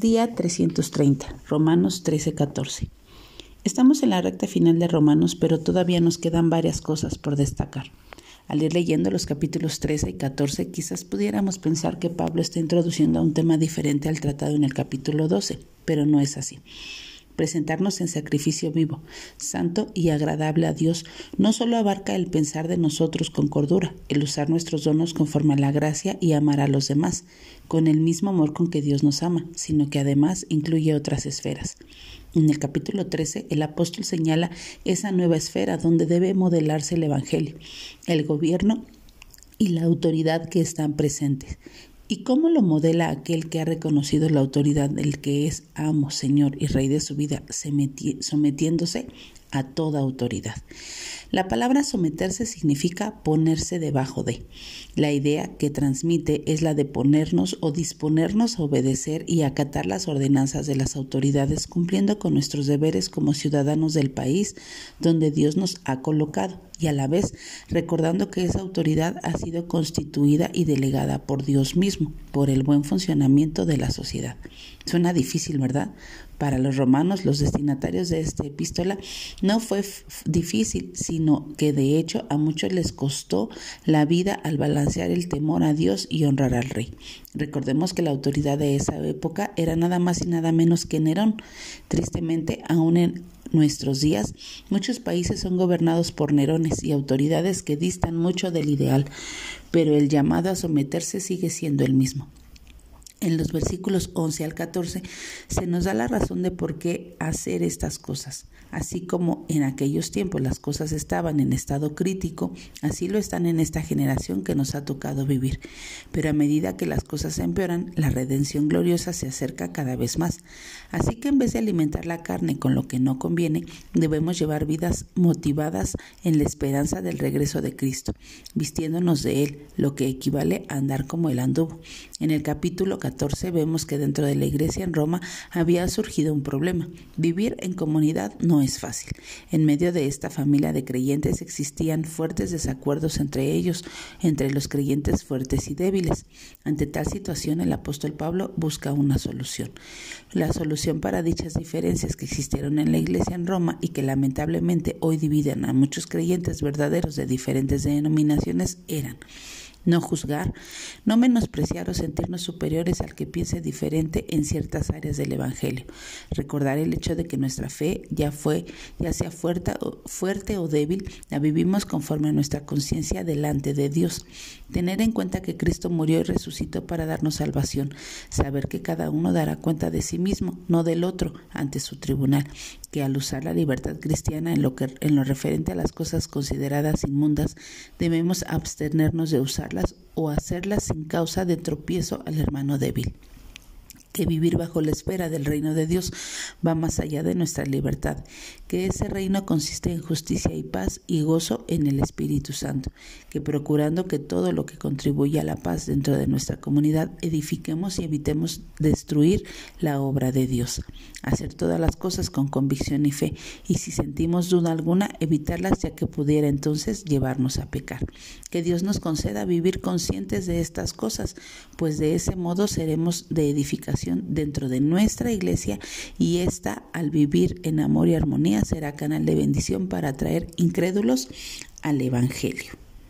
Día 330, Romanos 13:14. Estamos en la recta final de Romanos, pero todavía nos quedan varias cosas por destacar. Al ir leyendo los capítulos 13 y 14, quizás pudiéramos pensar que Pablo está introduciendo a un tema diferente al tratado en el capítulo 12, pero no es así presentarnos en sacrificio vivo, santo y agradable a Dios, no solo abarca el pensar de nosotros con cordura, el usar nuestros donos conforme a la gracia y amar a los demás, con el mismo amor con que Dios nos ama, sino que además incluye otras esferas. En el capítulo 13, el apóstol señala esa nueva esfera donde debe modelarse el Evangelio, el gobierno y la autoridad que están presentes. ¿Y cómo lo modela aquel que ha reconocido la autoridad del que es amo, señor y rey de su vida, sometiéndose a toda autoridad? La palabra someterse significa ponerse debajo de. La idea que transmite es la de ponernos o disponernos a obedecer y acatar las ordenanzas de las autoridades cumpliendo con nuestros deberes como ciudadanos del país donde Dios nos ha colocado y a la vez recordando que esa autoridad ha sido constituida y delegada por Dios mismo, por el buen funcionamiento de la sociedad. Suena difícil, ¿verdad? Para los romanos, los destinatarios de esta epístola, no fue difícil, sino que de hecho a muchos les costó la vida al balancear el temor a Dios y honrar al rey. Recordemos que la autoridad de esa época era nada más y nada menos que Nerón. Tristemente, aún en nuestros días, muchos países son gobernados por Nerones y autoridades que distan mucho del ideal, pero el llamado a someterse sigue siendo el mismo. En los versículos 11 al 14 se nos da la razón de por qué hacer estas cosas. Así como en aquellos tiempos las cosas estaban en estado crítico, así lo están en esta generación que nos ha tocado vivir. Pero a medida que las cosas empeoran, la redención gloriosa se acerca cada vez más. Así que en vez de alimentar la carne con lo que no conviene, debemos llevar vidas motivadas en la esperanza del regreso de Cristo, vistiéndonos de Él, lo que equivale a andar como Él anduvo. En el capítulo 14 vemos que dentro de la iglesia en Roma había surgido un problema. Vivir en comunidad no es fácil. En medio de esta familia de creyentes existían fuertes desacuerdos entre ellos, entre los creyentes fuertes y débiles. Ante tal situación el apóstol Pablo busca una solución. La solución para dichas diferencias que existieron en la iglesia en Roma y que lamentablemente hoy dividen a muchos creyentes verdaderos de diferentes denominaciones eran no juzgar, no menospreciar o sentirnos superiores al que piense diferente en ciertas áreas del Evangelio. Recordar el hecho de que nuestra fe ya fue, ya sea fuerte o, fuerte o débil, la vivimos conforme a nuestra conciencia delante de Dios. Tener en cuenta que Cristo murió y resucitó para darnos salvación. Saber que cada uno dará cuenta de sí mismo, no del otro, ante su tribunal. Que al usar la libertad cristiana en lo, que, en lo referente a las cosas consideradas inmundas, debemos abstenernos de o hacerlas sin causa de tropiezo al hermano débil que vivir bajo la espera del reino de Dios va más allá de nuestra libertad, que ese reino consiste en justicia y paz y gozo en el Espíritu Santo, que procurando que todo lo que contribuye a la paz dentro de nuestra comunidad edifiquemos y evitemos destruir la obra de Dios, hacer todas las cosas con convicción y fe, y si sentimos duda alguna, evitarlas ya que pudiera entonces llevarnos a pecar. Que Dios nos conceda vivir conscientes de estas cosas, pues de ese modo seremos de edificación dentro de nuestra iglesia y esta, al vivir en amor y armonía, será canal de bendición para atraer incrédulos al Evangelio.